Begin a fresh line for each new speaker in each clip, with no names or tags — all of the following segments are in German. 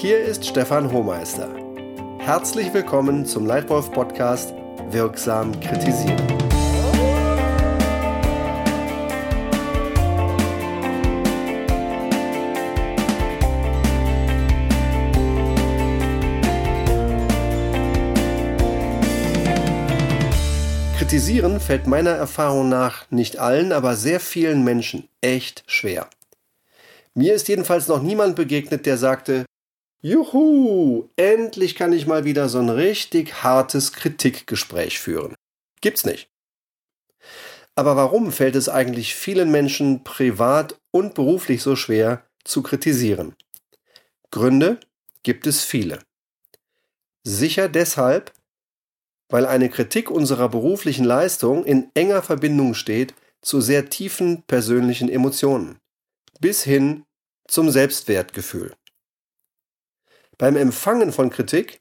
Hier ist Stefan Hohmeister. Herzlich willkommen zum Leitwolf Podcast Wirksam kritisieren. Kritisieren fällt meiner Erfahrung nach nicht allen, aber sehr vielen Menschen echt schwer. Mir ist jedenfalls noch niemand begegnet, der sagte, Juhu, endlich kann ich mal wieder so ein richtig hartes Kritikgespräch führen. Gibt's nicht. Aber warum fällt es eigentlich vielen Menschen privat und beruflich so schwer zu kritisieren? Gründe gibt es viele. Sicher deshalb, weil eine Kritik unserer beruflichen Leistung in enger Verbindung steht zu sehr tiefen persönlichen Emotionen, bis hin zum Selbstwertgefühl. Beim Empfangen von Kritik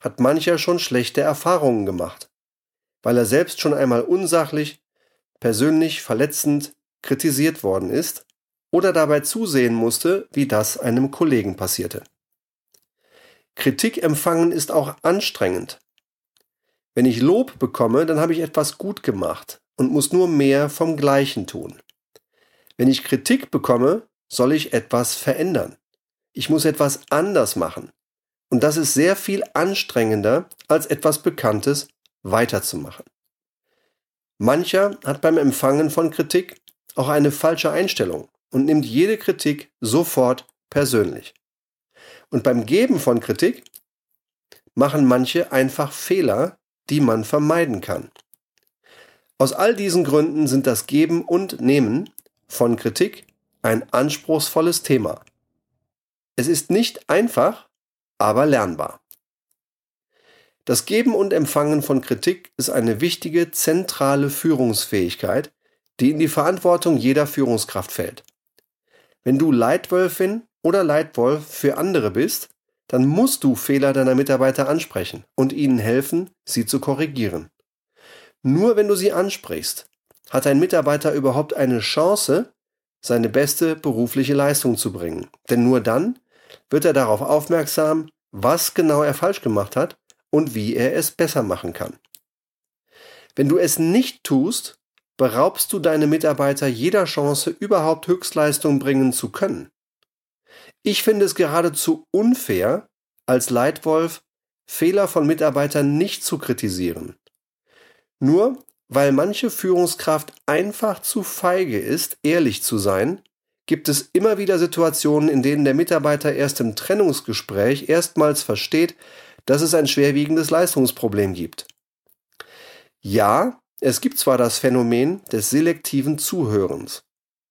hat mancher schon schlechte Erfahrungen gemacht, weil er selbst schon einmal unsachlich, persönlich verletzend kritisiert worden ist oder dabei zusehen musste, wie das einem Kollegen passierte. Kritik empfangen ist auch anstrengend. Wenn ich Lob bekomme, dann habe ich etwas gut gemacht und muss nur mehr vom Gleichen tun. Wenn ich Kritik bekomme, soll ich etwas verändern. Ich muss etwas anders machen. Und das ist sehr viel anstrengender, als etwas Bekanntes weiterzumachen. Mancher hat beim Empfangen von Kritik auch eine falsche Einstellung und nimmt jede Kritik sofort persönlich. Und beim Geben von Kritik machen manche einfach Fehler, die man vermeiden kann. Aus all diesen Gründen sind das Geben und Nehmen von Kritik ein anspruchsvolles Thema. Es ist nicht einfach, aber lernbar. Das Geben und Empfangen von Kritik ist eine wichtige zentrale Führungsfähigkeit, die in die Verantwortung jeder Führungskraft fällt. Wenn du Leitwölfin oder Leitwolf für andere bist, dann musst du Fehler deiner Mitarbeiter ansprechen und ihnen helfen, sie zu korrigieren. Nur wenn du sie ansprichst, hat ein Mitarbeiter überhaupt eine Chance, seine beste berufliche Leistung zu bringen. Denn nur dann wird er darauf aufmerksam, was genau er falsch gemacht hat und wie er es besser machen kann. Wenn du es nicht tust, beraubst du deine Mitarbeiter jeder Chance, überhaupt Höchstleistung bringen zu können. Ich finde es geradezu unfair, als Leitwolf Fehler von Mitarbeitern nicht zu kritisieren. Nur weil manche Führungskraft einfach zu feige ist, ehrlich zu sein, gibt es immer wieder Situationen, in denen der Mitarbeiter erst im Trennungsgespräch erstmals versteht, dass es ein schwerwiegendes Leistungsproblem gibt. Ja, es gibt zwar das Phänomen des selektiven Zuhörens.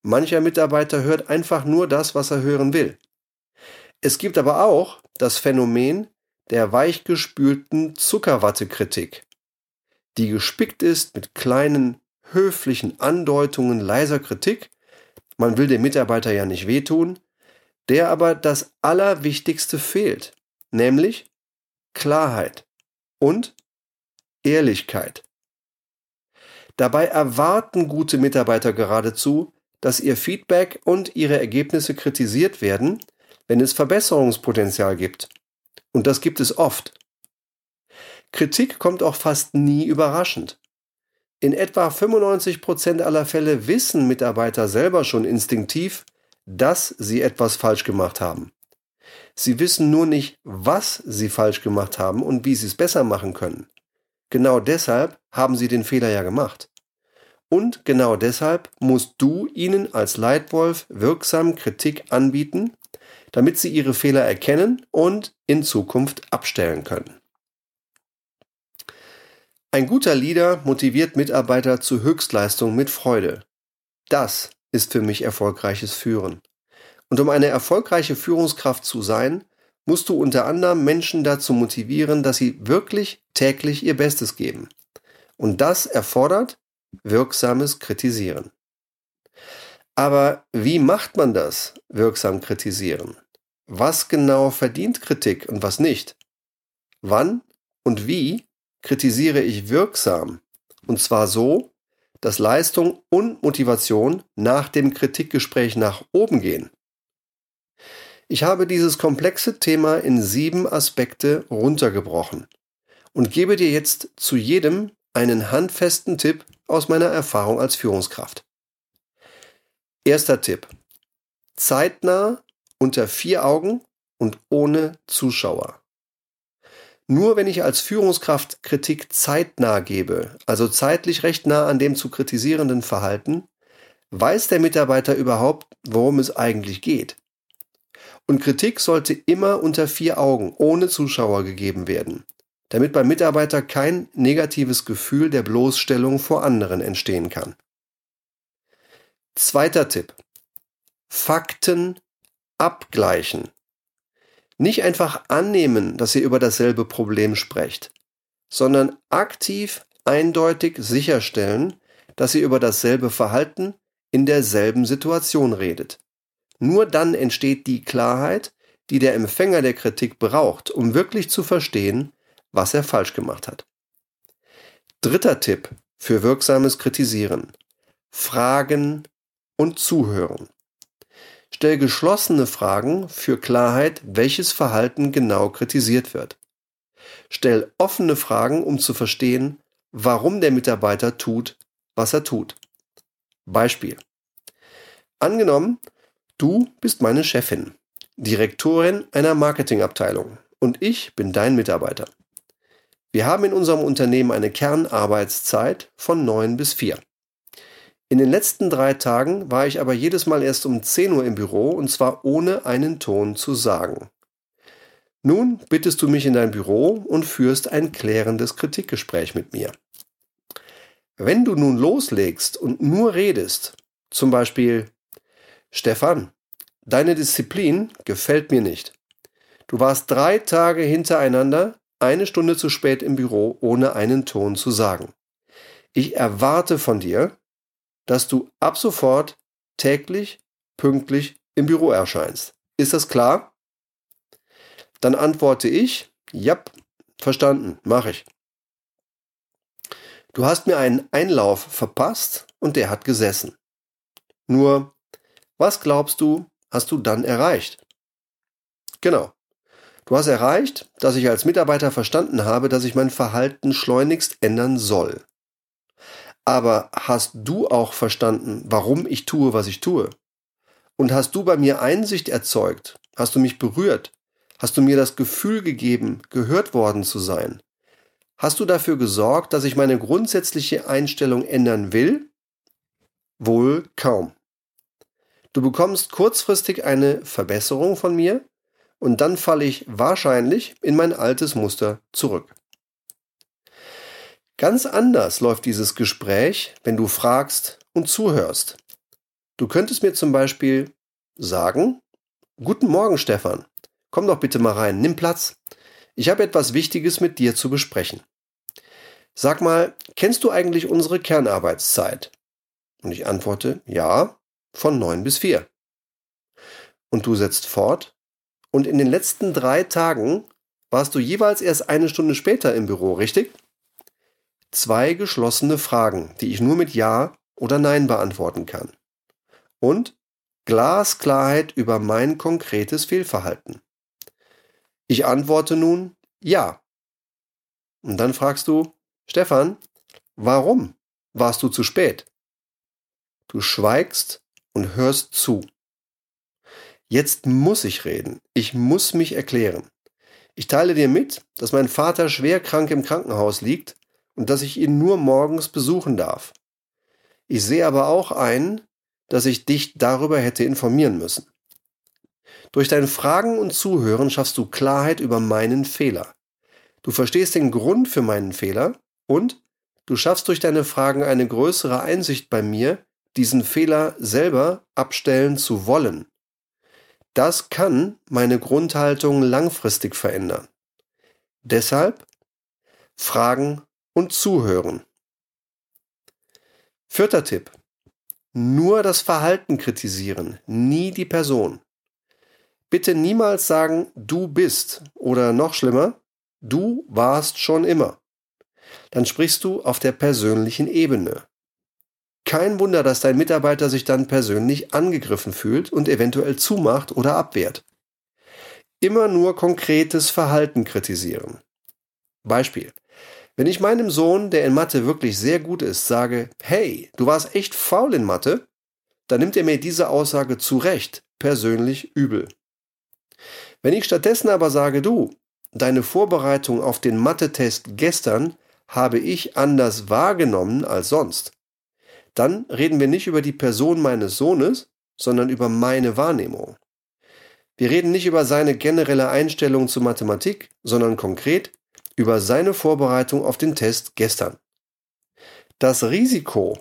Mancher Mitarbeiter hört einfach nur das, was er hören will. Es gibt aber auch das Phänomen der weichgespülten Zuckerwattekritik die gespickt ist mit kleinen, höflichen Andeutungen leiser Kritik, man will dem Mitarbeiter ja nicht wehtun, der aber das Allerwichtigste fehlt, nämlich Klarheit und Ehrlichkeit. Dabei erwarten gute Mitarbeiter geradezu, dass ihr Feedback und ihre Ergebnisse kritisiert werden, wenn es Verbesserungspotenzial gibt. Und das gibt es oft. Kritik kommt auch fast nie überraschend. In etwa 95 Prozent aller Fälle wissen Mitarbeiter selber schon instinktiv, dass sie etwas falsch gemacht haben. Sie wissen nur nicht, was sie falsch gemacht haben und wie sie es besser machen können. Genau deshalb haben sie den Fehler ja gemacht. Und genau deshalb musst du ihnen als Leitwolf wirksam Kritik anbieten, damit sie ihre Fehler erkennen und in Zukunft abstellen können. Ein guter Leader motiviert Mitarbeiter zu Höchstleistung mit Freude. Das ist für mich erfolgreiches Führen. Und um eine erfolgreiche Führungskraft zu sein, musst du unter anderem Menschen dazu motivieren, dass sie wirklich täglich ihr Bestes geben. Und das erfordert wirksames Kritisieren. Aber wie macht man das, wirksam kritisieren? Was genau verdient Kritik und was nicht? Wann und wie kritisiere ich wirksam. Und zwar so, dass Leistung und Motivation nach dem Kritikgespräch nach oben gehen. Ich habe dieses komplexe Thema in sieben Aspekte runtergebrochen und gebe dir jetzt zu jedem einen handfesten Tipp aus meiner Erfahrung als Führungskraft. Erster Tipp. Zeitnah, unter vier Augen und ohne Zuschauer. Nur wenn ich als Führungskraft Kritik zeitnah gebe, also zeitlich recht nah an dem zu kritisierenden Verhalten, weiß der Mitarbeiter überhaupt, worum es eigentlich geht. Und Kritik sollte immer unter vier Augen, ohne Zuschauer gegeben werden, damit beim Mitarbeiter kein negatives Gefühl der Bloßstellung vor anderen entstehen kann. Zweiter Tipp. Fakten abgleichen. Nicht einfach annehmen, dass ihr über dasselbe Problem sprecht, sondern aktiv eindeutig sicherstellen, dass ihr über dasselbe Verhalten in derselben Situation redet. Nur dann entsteht die Klarheit, die der Empfänger der Kritik braucht, um wirklich zu verstehen, was er falsch gemacht hat. Dritter Tipp für wirksames Kritisieren. Fragen und Zuhören. Stell geschlossene Fragen für Klarheit, welches Verhalten genau kritisiert wird. Stell offene Fragen, um zu verstehen, warum der Mitarbeiter tut, was er tut. Beispiel. Angenommen, Du bist meine Chefin, Direktorin einer Marketingabteilung und ich bin dein Mitarbeiter. Wir haben in unserem Unternehmen eine Kernarbeitszeit von 9 bis 4. In den letzten drei Tagen war ich aber jedes Mal erst um 10 Uhr im Büro und zwar ohne einen Ton zu sagen. Nun bittest du mich in dein Büro und führst ein klärendes Kritikgespräch mit mir. Wenn du nun loslegst und nur redest, zum Beispiel Stefan, deine Disziplin gefällt mir nicht. Du warst drei Tage hintereinander eine Stunde zu spät im Büro, ohne einen Ton zu sagen. Ich erwarte von dir, dass du ab sofort täglich pünktlich im Büro erscheinst. Ist das klar? Dann antworte ich, ja, verstanden, mache ich. Du hast mir einen Einlauf verpasst und der hat gesessen. Nur was glaubst du, hast du dann erreicht? Genau. Du hast erreicht, dass ich als Mitarbeiter verstanden habe, dass ich mein Verhalten schleunigst ändern soll. Aber hast du auch verstanden, warum ich tue, was ich tue? Und hast du bei mir Einsicht erzeugt? Hast du mich berührt? Hast du mir das Gefühl gegeben, gehört worden zu sein? Hast du dafür gesorgt, dass ich meine grundsätzliche Einstellung ändern will? Wohl kaum. Du bekommst kurzfristig eine Verbesserung von mir und dann falle ich wahrscheinlich in mein altes Muster zurück. Ganz anders läuft dieses Gespräch, wenn du fragst und zuhörst. Du könntest mir zum Beispiel sagen, Guten Morgen, Stefan. Komm doch bitte mal rein, nimm Platz. Ich habe etwas Wichtiges mit dir zu besprechen. Sag mal, kennst du eigentlich unsere Kernarbeitszeit? Und ich antworte, ja, von 9 bis 4. Und du setzt fort. Und in den letzten drei Tagen warst du jeweils erst eine Stunde später im Büro, richtig? Zwei geschlossene Fragen, die ich nur mit Ja oder Nein beantworten kann. Und Glasklarheit über mein konkretes Fehlverhalten. Ich antworte nun Ja. Und dann fragst du, Stefan, warum warst du zu spät? Du schweigst und hörst zu. Jetzt muss ich reden. Ich muss mich erklären. Ich teile dir mit, dass mein Vater schwer krank im Krankenhaus liegt und dass ich ihn nur morgens besuchen darf. Ich sehe aber auch ein, dass ich dich darüber hätte informieren müssen. Durch dein Fragen und Zuhören schaffst du Klarheit über meinen Fehler. Du verstehst den Grund für meinen Fehler und du schaffst durch deine Fragen eine größere Einsicht bei mir diesen Fehler selber abstellen zu wollen. Das kann meine Grundhaltung langfristig verändern. Deshalb Fragen und Zuhören. Vierter Tipp. Nur das Verhalten kritisieren, nie die Person. Bitte niemals sagen, du bist oder noch schlimmer, du warst schon immer. Dann sprichst du auf der persönlichen Ebene. Kein Wunder, dass dein Mitarbeiter sich dann persönlich angegriffen fühlt und eventuell zumacht oder abwehrt. immer nur konkretes Verhalten kritisieren. Beispiel. Wenn ich meinem Sohn, der in Mathe wirklich sehr gut ist, sage, hey, du warst echt faul in Mathe, dann nimmt er mir diese Aussage zu Recht persönlich übel. Wenn ich stattdessen aber sage, du, deine Vorbereitung auf den Mathe-Test gestern habe ich anders wahrgenommen als sonst, dann reden wir nicht über die Person meines Sohnes, sondern über meine Wahrnehmung. Wir reden nicht über seine generelle Einstellung zu Mathematik, sondern konkret über seine Vorbereitung auf den Test gestern. Das Risiko,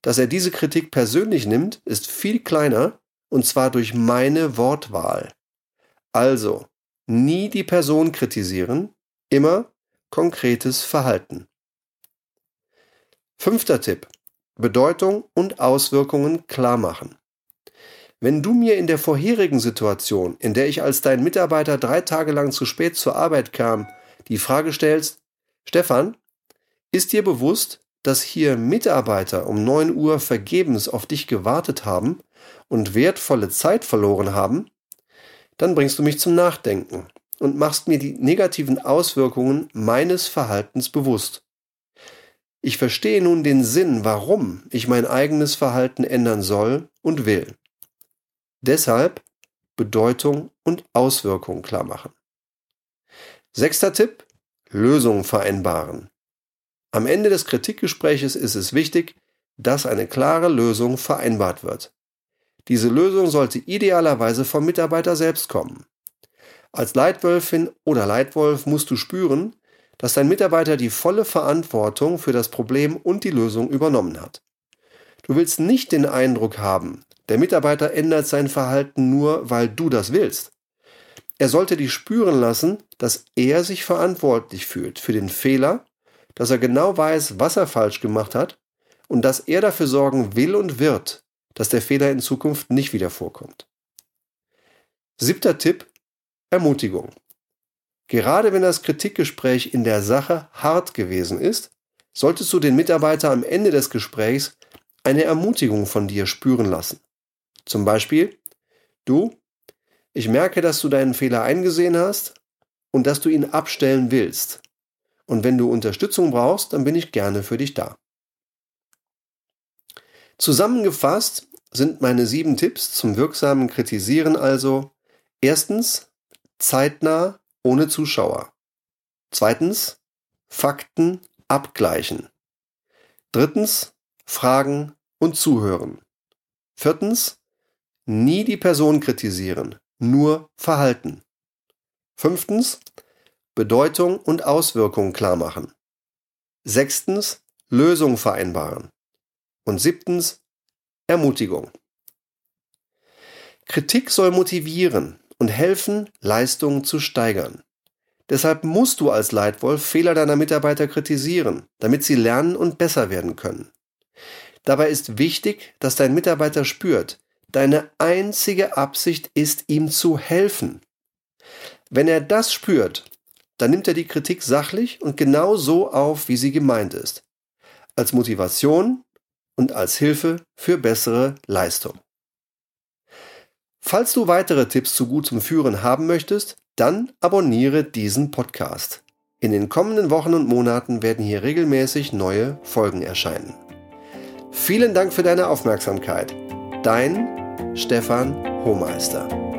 dass er diese Kritik persönlich nimmt, ist viel kleiner, und zwar durch meine Wortwahl. Also, nie die Person kritisieren, immer konkretes Verhalten. Fünfter Tipp. Bedeutung und Auswirkungen klar machen. Wenn du mir in der vorherigen Situation, in der ich als dein Mitarbeiter drei Tage lang zu spät zur Arbeit kam, die Frage stellst, Stefan, ist dir bewusst, dass hier Mitarbeiter um 9 Uhr vergebens auf dich gewartet haben und wertvolle Zeit verloren haben, dann bringst du mich zum Nachdenken und machst mir die negativen Auswirkungen meines Verhaltens bewusst. Ich verstehe nun den Sinn, warum ich mein eigenes Verhalten ändern soll und will. Deshalb Bedeutung und Auswirkung klar machen. Sechster Tipp, Lösung vereinbaren. Am Ende des Kritikgespräches ist es wichtig, dass eine klare Lösung vereinbart wird. Diese Lösung sollte idealerweise vom Mitarbeiter selbst kommen. Als Leitwölfin oder Leitwolf musst du spüren, dass dein Mitarbeiter die volle Verantwortung für das Problem und die Lösung übernommen hat. Du willst nicht den Eindruck haben, der Mitarbeiter ändert sein Verhalten nur, weil du das willst. Er sollte dich spüren lassen, dass er sich verantwortlich fühlt für den Fehler dass er genau weiß, was er falsch gemacht hat und dass er dafür sorgen will und wird, dass der Fehler in Zukunft nicht wieder vorkommt. Siebter Tipp, Ermutigung. Gerade wenn das Kritikgespräch in der Sache hart gewesen ist, solltest du den Mitarbeiter am Ende des Gesprächs eine Ermutigung von dir spüren lassen. Zum Beispiel, du, ich merke, dass du deinen Fehler eingesehen hast und dass du ihn abstellen willst. Und wenn du Unterstützung brauchst, dann bin ich gerne für dich da. Zusammengefasst sind meine sieben Tipps zum wirksamen Kritisieren also erstens zeitnah ohne Zuschauer. Zweitens Fakten abgleichen. Drittens Fragen und zuhören. Viertens nie die Person kritisieren, nur Verhalten. Fünftens Bedeutung und Auswirkungen klar machen. Sechstens, Lösung vereinbaren. Und siebtens, Ermutigung. Kritik soll motivieren und helfen, Leistungen zu steigern. Deshalb musst du als Leitwolf Fehler deiner Mitarbeiter kritisieren, damit sie lernen und besser werden können. Dabei ist wichtig, dass dein Mitarbeiter spürt, deine einzige Absicht ist, ihm zu helfen. Wenn er das spürt, dann nimmt er die Kritik sachlich und genau so auf, wie sie gemeint ist. Als Motivation und als Hilfe für bessere Leistung. Falls du weitere Tipps zu gutem Führen haben möchtest, dann abonniere diesen Podcast. In den kommenden Wochen und Monaten werden hier regelmäßig neue Folgen erscheinen. Vielen Dank für deine Aufmerksamkeit. Dein Stefan Hohmeister.